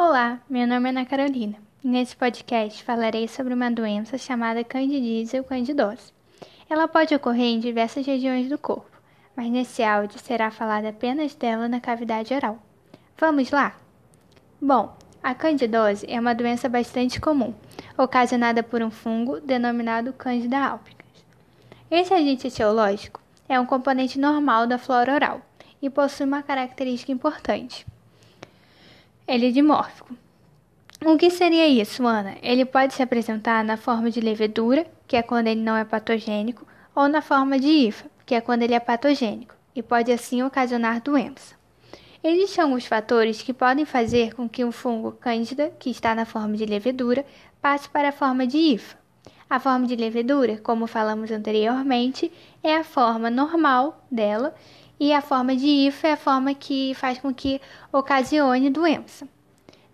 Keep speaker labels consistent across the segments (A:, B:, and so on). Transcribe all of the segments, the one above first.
A: Olá, meu nome é Ana Carolina. Nesse podcast falarei sobre uma doença chamada candidíase ou candidose. Ela pode ocorrer em diversas regiões do corpo, mas nesse áudio será falado apenas dela na cavidade oral. Vamos lá? Bom, a candidose é uma doença bastante comum, ocasionada por um fungo denominado Candida albicans. Esse agente etiológico é um componente normal da flora oral e possui uma característica importante ele é dimórfico. O que seria isso, Ana? Ele pode se apresentar na forma de levedura, que é quando ele não é patogênico, ou na forma de IFA, que é quando ele é patogênico, e pode assim ocasionar doença. Existem alguns fatores que podem fazer com que o fungo cândida, que está na forma de levedura, passe para a forma de IFA. A forma de levedura, como falamos anteriormente, é a forma normal dela e a forma de IFA é a forma que faz com que ocasione doença,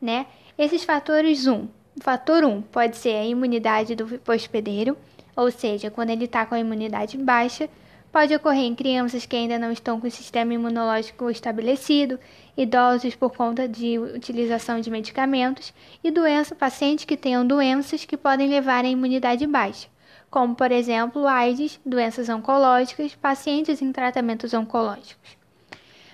A: né? Esses fatores 1, um, o fator 1 um pode ser a imunidade do hospedeiro, ou seja, quando ele está com a imunidade baixa, pode ocorrer em crianças que ainda não estão com o sistema imunológico estabelecido, idosos por conta de utilização de medicamentos e doença, pacientes que tenham doenças que podem levar à imunidade baixa como, por exemplo, AIDS, doenças oncológicas, pacientes em tratamentos oncológicos.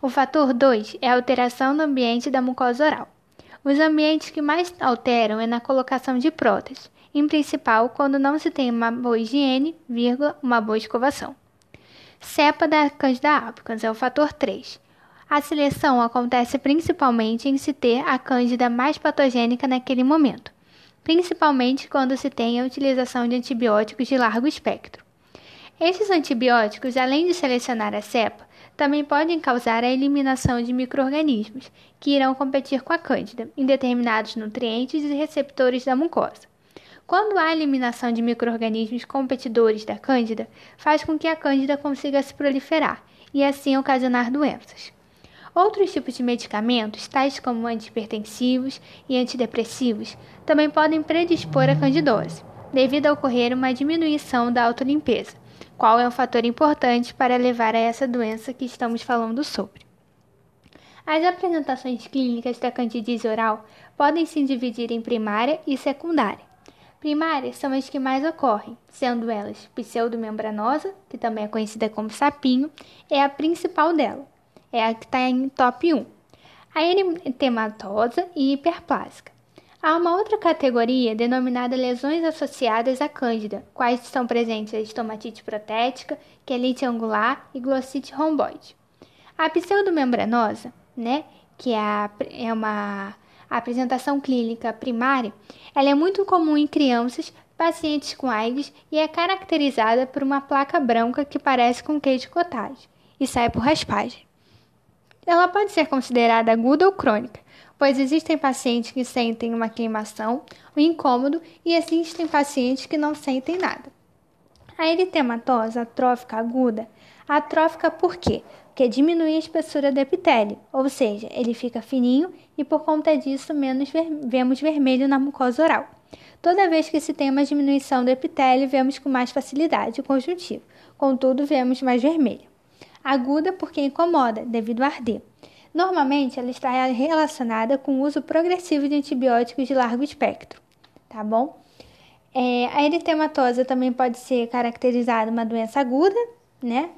A: O fator 2 é a alteração do ambiente da mucosa oral. Os ambientes que mais alteram é na colocação de próteses, em principal quando não se tem uma boa higiene, vírgula, uma boa escovação. Cepa da Candida albicans é o fator 3. A seleção acontece principalmente em se ter a cândida mais patogênica naquele momento principalmente quando se tem a utilização de antibióticos de largo espectro. Esses antibióticos, além de selecionar a cepa, também podem causar a eliminação de microrganismos que irão competir com a cândida em determinados nutrientes e receptores da mucosa. Quando há eliminação de microrganismos competidores da cândida, faz com que a cândida consiga se proliferar e assim ocasionar doenças. Outros tipos de medicamentos, tais como antihipertensivos e antidepressivos, também podem predispor à candidose, devido a ocorrer uma diminuição da autolimpeza, qual é um fator importante para levar a essa doença que estamos falando sobre. As apresentações clínicas da candidíase oral podem se dividir em primária e secundária. Primárias são as que mais ocorrem, sendo elas pseudomembranosa, que também é conhecida como sapinho, é a principal dela é a que está em top 1. A eritematosa e hiperplásica. Há uma outra categoria denominada lesões associadas à cândida, quais estão presentes a estomatite protética, quelite angular e glossite romboide. A pseudomembranosa, né, que é, a, é uma apresentação clínica primária, ela é muito comum em crianças, pacientes com AIDS e é caracterizada por uma placa branca que parece com queijo cottage e sai por raspagem. Ela pode ser considerada aguda ou crônica, pois existem pacientes que sentem uma queimação, um incômodo e existem pacientes que não sentem nada. A eritematosa atrófica aguda, atrófica por quê? Porque diminui a espessura do epitélio, ou seja, ele fica fininho e por conta disso menos ver vemos vermelho na mucosa oral. Toda vez que se tem uma diminuição do epitélio, vemos com mais facilidade o conjuntivo, contudo, vemos mais vermelho aguda porque incomoda, devido a arder. Normalmente, ela está relacionada com o uso progressivo de antibióticos de largo espectro, tá bom? É, a eritematosa também pode ser caracterizada uma doença aguda, né?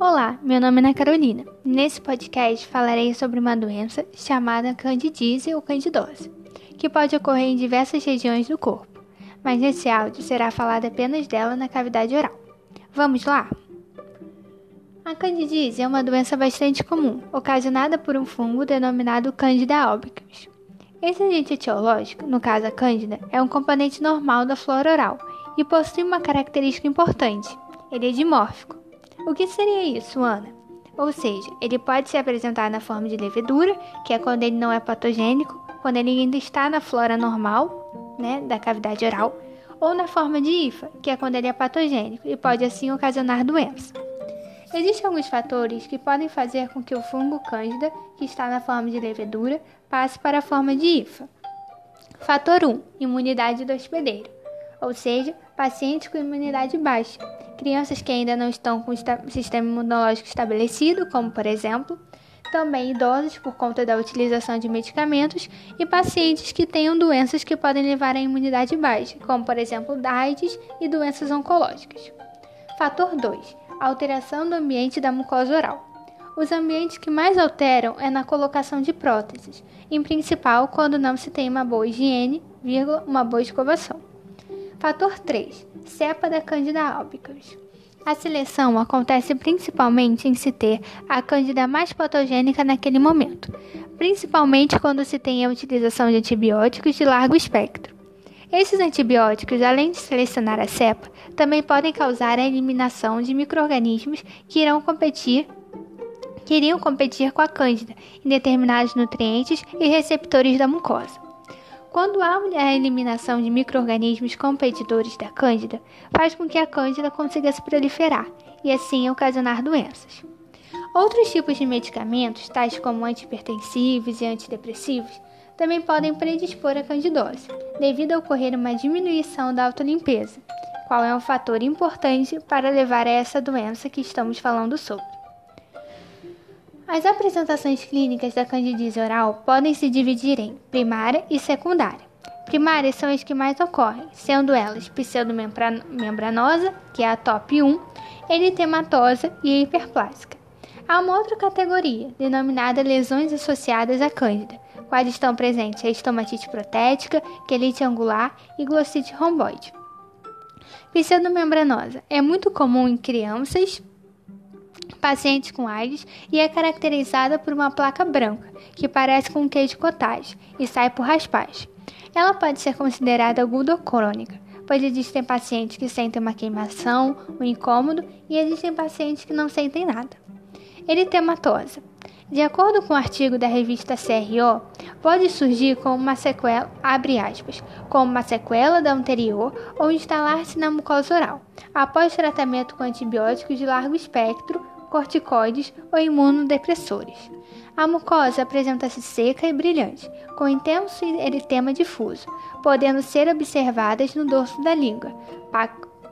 A: Olá, meu nome é Ana Carolina. Nesse podcast falarei sobre uma doença chamada candidíase ou candidose, que pode ocorrer em diversas regiões do corpo mas nesse áudio será falado apenas dela na cavidade oral. Vamos lá? A candidíase é uma doença bastante comum, ocasionada por um fungo denominado Candida albicans. Esse agente etiológico, no caso a cândida, é um componente normal da flora oral e possui uma característica importante: ele é dimórfico. O que seria isso, Ana? Ou seja, ele pode se apresentar na forma de levedura, que é quando ele não é patogênico, quando ele ainda está na flora normal, né, da cavidade oral, ou na forma de IFA, que é quando ele é patogênico e pode assim ocasionar doença. Existem alguns fatores que podem fazer com que o fungo cândida, que está na forma de levedura, passe para a forma de IFA. Fator 1: imunidade do hospedeiro. ou seja, pacientes com imunidade baixa, crianças que ainda não estão com o sistema imunológico estabelecido, como por exemplo, também idosos por conta da utilização de medicamentos e pacientes que tenham doenças que podem levar à imunidade baixa, como por exemplo AIDS e doenças oncológicas. Fator 2. Alteração do ambiente da mucosa oral. Os ambientes que mais alteram é na colocação de próteses, em principal quando não se tem uma boa higiene, vírgula, uma boa escovação. Fator 3. Cepa da Candida albicans. A seleção acontece principalmente em se ter a Cândida mais patogênica naquele momento, principalmente quando se tem a utilização de antibióticos de largo espectro. Esses antibióticos, além de selecionar a cepa, também podem causar a eliminação de microrganismos que irão competir que iriam competir com a cândida em determinados nutrientes e receptores da mucosa. Quando há a eliminação de microrganismos competidores da cândida, faz com que a cândida consiga se proliferar e assim ocasionar doenças. Outros tipos de medicamentos, tais como antihipertensivos e antidepressivos, também podem predispor à candidose, devido a ocorrer uma diminuição da autolimpeza, qual é um fator importante para levar a essa doença que estamos falando sobre. As apresentações clínicas da candidíase oral podem se dividir em primária e secundária. Primárias são as que mais ocorrem, sendo elas pseudomembranosa, que é a top 1, eritematosa e hiperplásica. Há uma outra categoria, denominada lesões associadas à cândida, quais estão presentes a estomatite protética, quelite angular e glossite romboide. Pseudomembranosa é muito comum em crianças, pacientes com AIDS e é caracterizada por uma placa branca, que parece com um queijo cottage e sai por raspagem. Ela pode ser considerada aguda ou crônica, pois existem pacientes que sentem uma queimação, um incômodo e existem pacientes que não sentem nada. Eritematosa. De acordo com o um artigo da revista CRO, pode surgir como uma sequela, abre aspas, como uma sequela da anterior ou instalar-se na mucosa oral, após tratamento com antibióticos de largo espectro corticoides ou imunodepressores. A mucosa apresenta-se seca e brilhante, com intenso eritema difuso, podendo ser observadas no dorso da língua,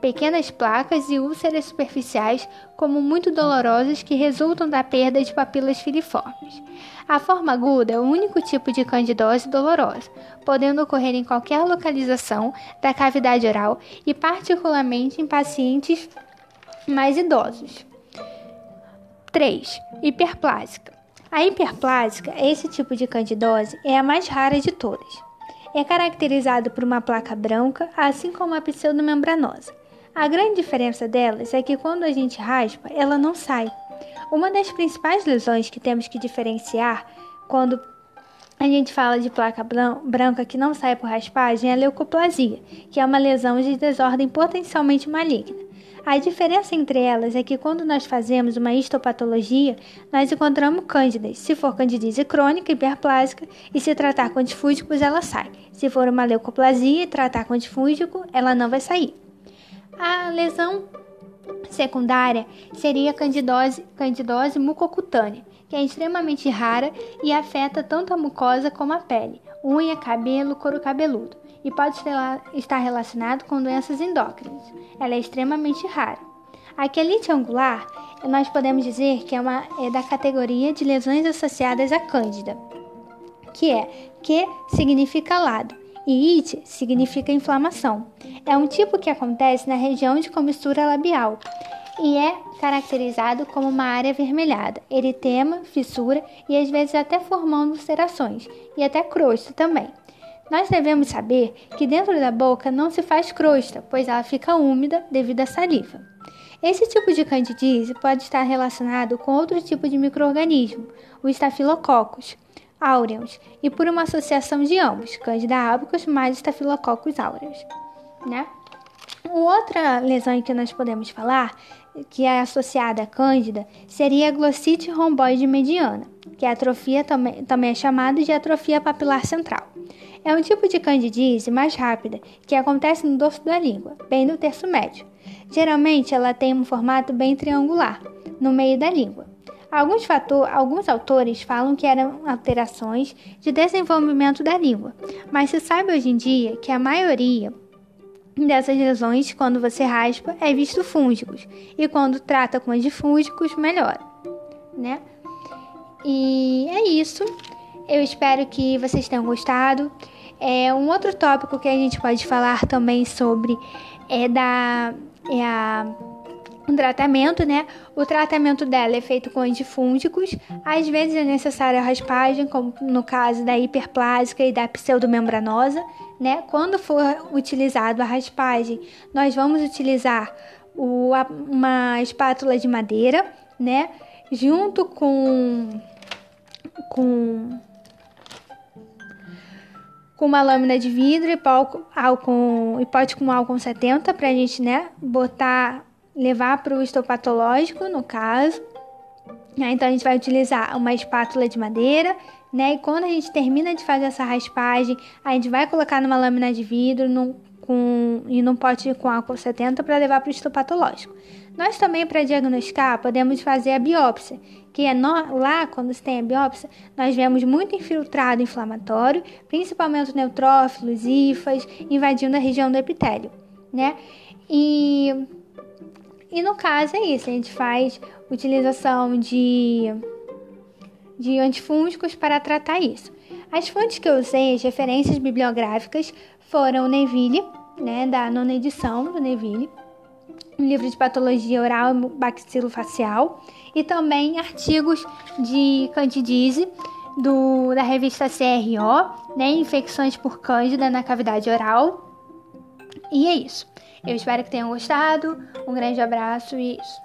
A: pequenas placas e úlceras superficiais, como muito dolorosas, que resultam da perda de papilas filiformes. A forma aguda é o único tipo de candidose dolorosa, podendo ocorrer em qualquer localização da cavidade oral e, particularmente, em pacientes mais idosos. 3. Hiperplásica. A hiperplásica, esse tipo de candidose, é a mais rara de todas. É caracterizado por uma placa branca, assim como a pseudomembranosa. A grande diferença delas é que quando a gente raspa, ela não sai. Uma das principais lesões que temos que diferenciar quando a gente fala de placa branca que não sai por raspagem é a leucoplasia, que é uma lesão de desordem potencialmente maligna. A diferença entre elas é que quando nós fazemos uma histopatologia, nós encontramos cândidas. Se for candidíase crônica, hiperplásica, e se tratar com antifúngicos, ela sai. Se for uma leucoplasia e tratar com antifúngico, ela não vai sair. A lesão secundária seria a candidose, candidose mucocutânea, que é extremamente rara e afeta tanto a mucosa como a pele, unha, cabelo, couro cabeludo e pode estar relacionado com doenças endócrinas. Ela é extremamente rara. A quelite angular, nós podemos dizer que é, uma, é da categoria de lesões associadas à cândida, que é que significa lado e it significa inflamação. É um tipo que acontece na região de comissura labial e é caracterizado como uma área avermelhada, eritema, fissura e às vezes até formando ulcerações e até crosta também. Nós devemos saber que dentro da boca não se faz crosta, pois ela fica úmida devido à saliva. Esse tipo de candidíase pode estar relacionado com outro tipo de microorganismo, o Staphylococcus aureus, e por uma associação de ambos, Candida albicans mais Staphylococcus aureus, né? Outra lesão que nós podemos falar, que é associada à cândida, seria a glossite romboide mediana, que a atrofia também é chamada de atrofia papilar central. É um tipo de candidíase mais rápida que acontece no dorso da língua, bem no terço médio. Geralmente ela tem um formato bem triangular, no meio da língua. Alguns, fator, alguns autores falam que eram alterações de desenvolvimento da língua, mas se sabe hoje em dia que a maioria dessas lesões, quando você raspa, é visto fúngicos. E quando trata com antifúngicos, melhora, né? E é isso. Eu espero que vocês tenham gostado. É um outro tópico que a gente pode falar também sobre é da é a um tratamento, né? O tratamento dela é feito com antifúngicos. Às vezes é necessária a raspagem, como no caso da hiperplásica e da pseudomembranosa, né? Quando for utilizado a raspagem, nós vamos utilizar o, uma espátula de madeira, né? Junto com com com uma lâmina de vidro e álcool, e pote com álcool 70 para a gente, né, botar levar para o histopatológico, no caso. Então a gente vai utilizar uma espátula de madeira, né? E quando a gente termina de fazer essa raspagem, a gente vai colocar numa lâmina de vidro num, com, e num pote com álcool 70 para levar para o histopatológico. Nós também, para diagnosticar, podemos fazer a biópsia, que é no, lá, quando se tem a biópsia, nós vemos muito infiltrado inflamatório, principalmente neutrófilos, hifas, invadindo a região do epitélio, né? E e no caso é isso, a gente faz utilização de, de antifúngicos para tratar isso. As fontes que eu usei, as referências bibliográficas, foram Neville, né, da nona edição do Neville, um livro de patologia oral e baxilofacial, e também artigos de candidíase do, da revista CRO, né, infecções por cândida na cavidade oral. E é isso. Eu espero que tenham gostado. Um grande abraço e isso.